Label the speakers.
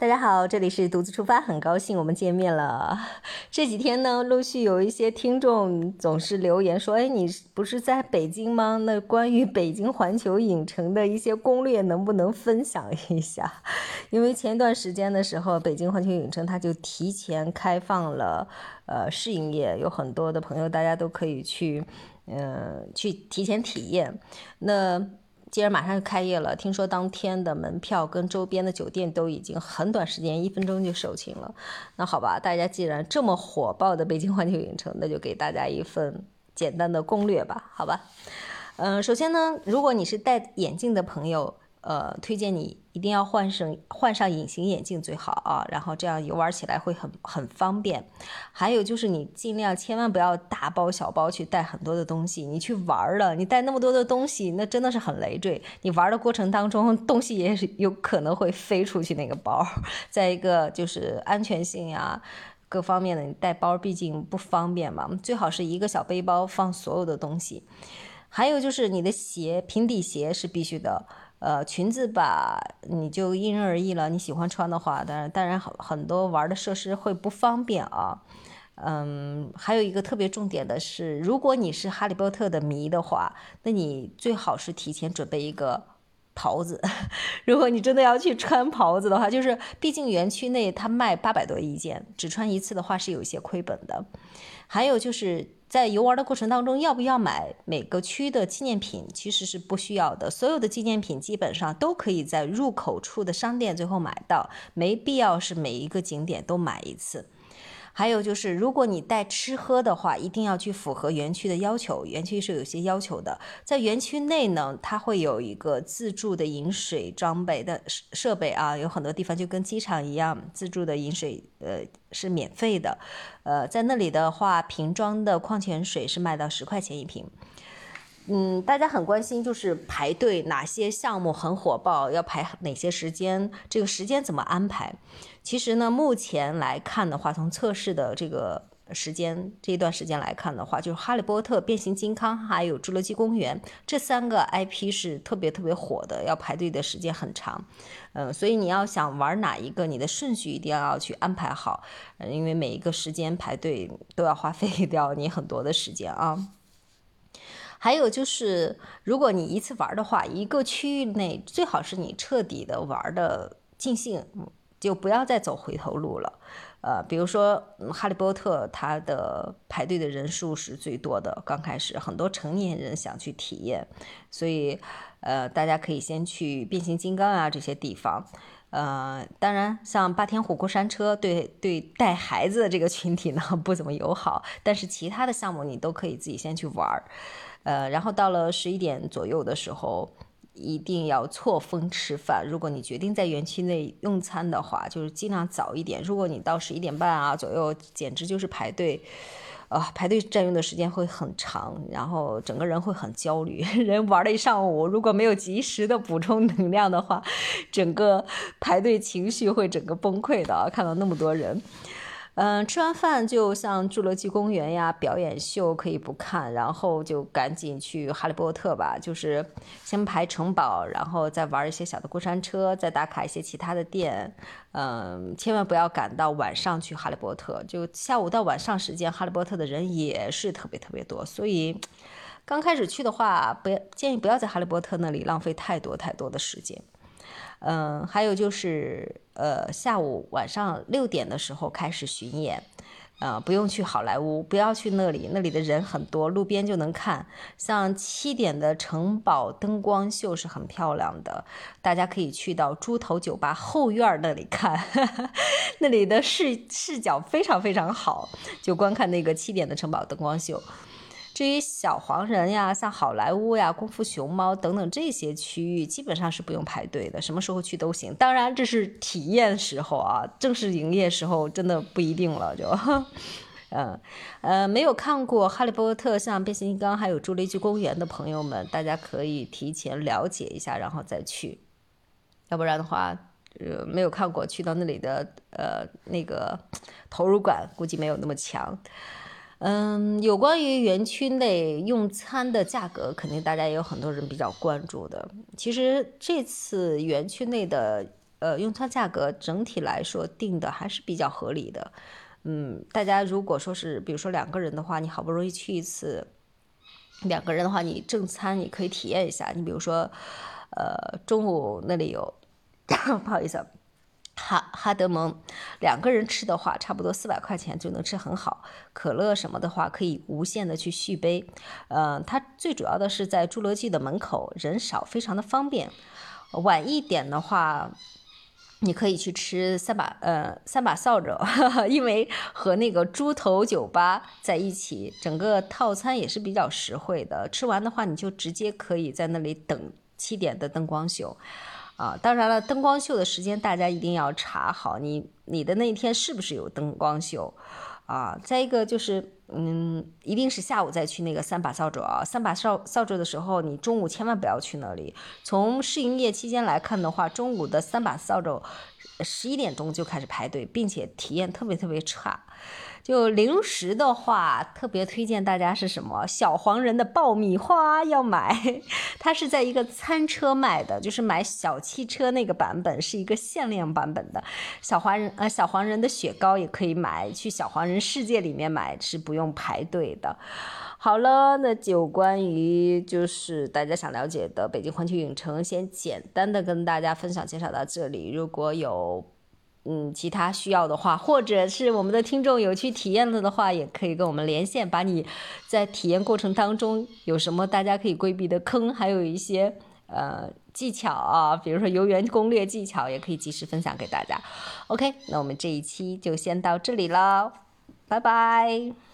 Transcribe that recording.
Speaker 1: 大家好，这里是独自出发，很高兴我们见面了。这几天呢，陆续有一些听众总是留言说：“哎，你不是在北京吗？那关于北京环球影城的一些攻略，能不能分享一下？”因为前段时间的时候，北京环球影城它就提前开放了呃试营业，有很多的朋友大家都可以去，嗯，去提前体验。那既然马上就开业了，听说当天的门票跟周边的酒店都已经很短时间，一分钟就售罄了。那好吧，大家既然这么火爆的北京环球影城，那就给大家一份简单的攻略吧，好吧。嗯，首先呢，如果你是戴眼镜的朋友。呃，推荐你一定要换上换上隐形眼镜最好啊，然后这样游玩起来会很很方便。还有就是你尽量千万不要大包小包去带很多的东西，你去玩了，你带那么多的东西，那真的是很累赘。你玩的过程当中，东西也是有可能会飞出去那个包。再一个就是安全性呀，各方面的，你带包毕竟不方便嘛，最好是一个小背包放所有的东西。还有就是你的鞋，平底鞋是必须的。呃，裙子吧，你就因人而异了。你喜欢穿的话，当然，当然很很多玩的设施会不方便啊。嗯，还有一个特别重点的是，如果你是哈利波特的迷的话，那你最好是提前准备一个袍子。如果你真的要去穿袍子的话，就是毕竟园区内它卖八百多一件，只穿一次的话是有一些亏本的。还有就是。在游玩的过程当中，要不要买每个区的纪念品？其实是不需要的，所有的纪念品基本上都可以在入口处的商店最后买到，没必要是每一个景点都买一次。还有就是，如果你带吃喝的话，一定要去符合园区的要求。园区是有些要求的，在园区内呢，它会有一个自助的饮水装备的设备啊，有很多地方就跟机场一样，自助的饮水呃是免费的。呃，在那里的话，瓶装的矿泉水是卖到十块钱一瓶。嗯，大家很关心，就是排队哪些项目很火爆，要排哪些时间，这个时间怎么安排？其实呢，目前来看的话，从测试的这个时间这一段时间来看的话，就是《哈利波特》、《变形金刚》还有《侏罗纪公园》这三个 IP 是特别特别火的，要排队的时间很长。嗯，所以你要想玩哪一个，你的顺序一定要去安排好，嗯因为每一个时间排队都要花 费掉你很多的时间啊。还有就是，如果你一次玩的话，一个区域内最好是你彻底的玩的尽兴，就不要再走回头路了。呃，比如说《哈利波特》，它的排队的人数是最多的，刚开始很多成年人想去体验，所以呃，大家可以先去变形金刚啊这些地方。呃，当然，像霸天虎过山车，对对带孩子的这个群体呢不怎么友好，但是其他的项目你都可以自己先去玩儿。呃，然后到了十一点左右的时候，一定要错峰吃饭。如果你决定在园区内用餐的话，就是尽量早一点。如果你到十一点半啊左右，简直就是排队，啊，排队占用的时间会很长，然后整个人会很焦虑。人玩了一上午，如果没有及时的补充能量的话，整个排队情绪会整个崩溃的。看到那么多人。嗯，吃完饭就像侏罗纪公园呀，表演秀可以不看，然后就赶紧去哈利波特吧。就是先排城堡，然后再玩一些小的过山车，再打卡一些其他的店。嗯，千万不要赶到晚上去哈利波特，就下午到晚上时间，哈利波特的人也是特别特别多。所以刚开始去的话，不要建议不要在哈利波特那里浪费太多太多的时间。嗯，还有就是，呃，下午晚上六点的时候开始巡演，呃，不用去好莱坞，不要去那里，那里的人很多，路边就能看。像七点的城堡灯光秀是很漂亮的，大家可以去到猪头酒吧后院那里看，那里的视视角非常非常好，就观看那个七点的城堡灯光秀。至于小黄人呀，像好莱坞呀、功夫熊猫等等这些区域，基本上是不用排队的，什么时候去都行。当然，这是体验时候啊，正式营业时候真的不一定了。就，嗯，呃，没有看过《哈利波特》、像变形金刚还有侏罗纪公园的朋友们，大家可以提前了解一下，然后再去。要不然的话，呃，没有看过，去到那里的呃那个投入感估计没有那么强。嗯，有关于园区内用餐的价格，肯定大家也有很多人比较关注的。其实这次园区内的呃，用餐价格整体来说定的还是比较合理的。嗯，大家如果说是，比如说两个人的话，你好不容易去一次，两个人的话，你正餐你可以体验一下。你比如说，呃，中午那里有，不好意思，啊哈哈德蒙，两个人吃的话，差不多四百块钱就能吃很好。可乐什么的话，可以无限的去续杯。呃，它最主要的是在侏罗纪的门口，人少，非常的方便。晚一点的话。你可以去吃三把呃三把扫帚，因为和那个猪头酒吧在一起，整个套餐也是比较实惠的。吃完的话，你就直接可以在那里等七点的灯光秀，啊，当然了，灯光秀的时间大家一定要查好，你你的那一天是不是有灯光秀。啊，再一个就是，嗯，一定是下午再去那个三把扫帚啊。三把扫扫帚的时候，你中午千万不要去那里。从试营业期间来看的话，中午的三把扫帚，十一点钟就开始排队，并且体验特别特别差。就零食的话，特别推荐大家是什么？小黄人的爆米花要买，它是在一个餐车卖的，就是买小汽车那个版本，是一个限量版本的。小黄人呃，小黄人的雪糕也可以买，去小黄人世界里面买是不用用排队的。好了，那就关于就是大家想了解的北京环球影城，先简单的跟大家分享介绍到这里。如果有嗯，其他需要的话，或者是我们的听众有去体验了的话，也可以跟我们连线，把你在体验过程当中有什么大家可以规避的坑，还有一些呃技巧啊，比如说游园攻略技巧，也可以及时分享给大家。OK，那我们这一期就先到这里了，拜拜。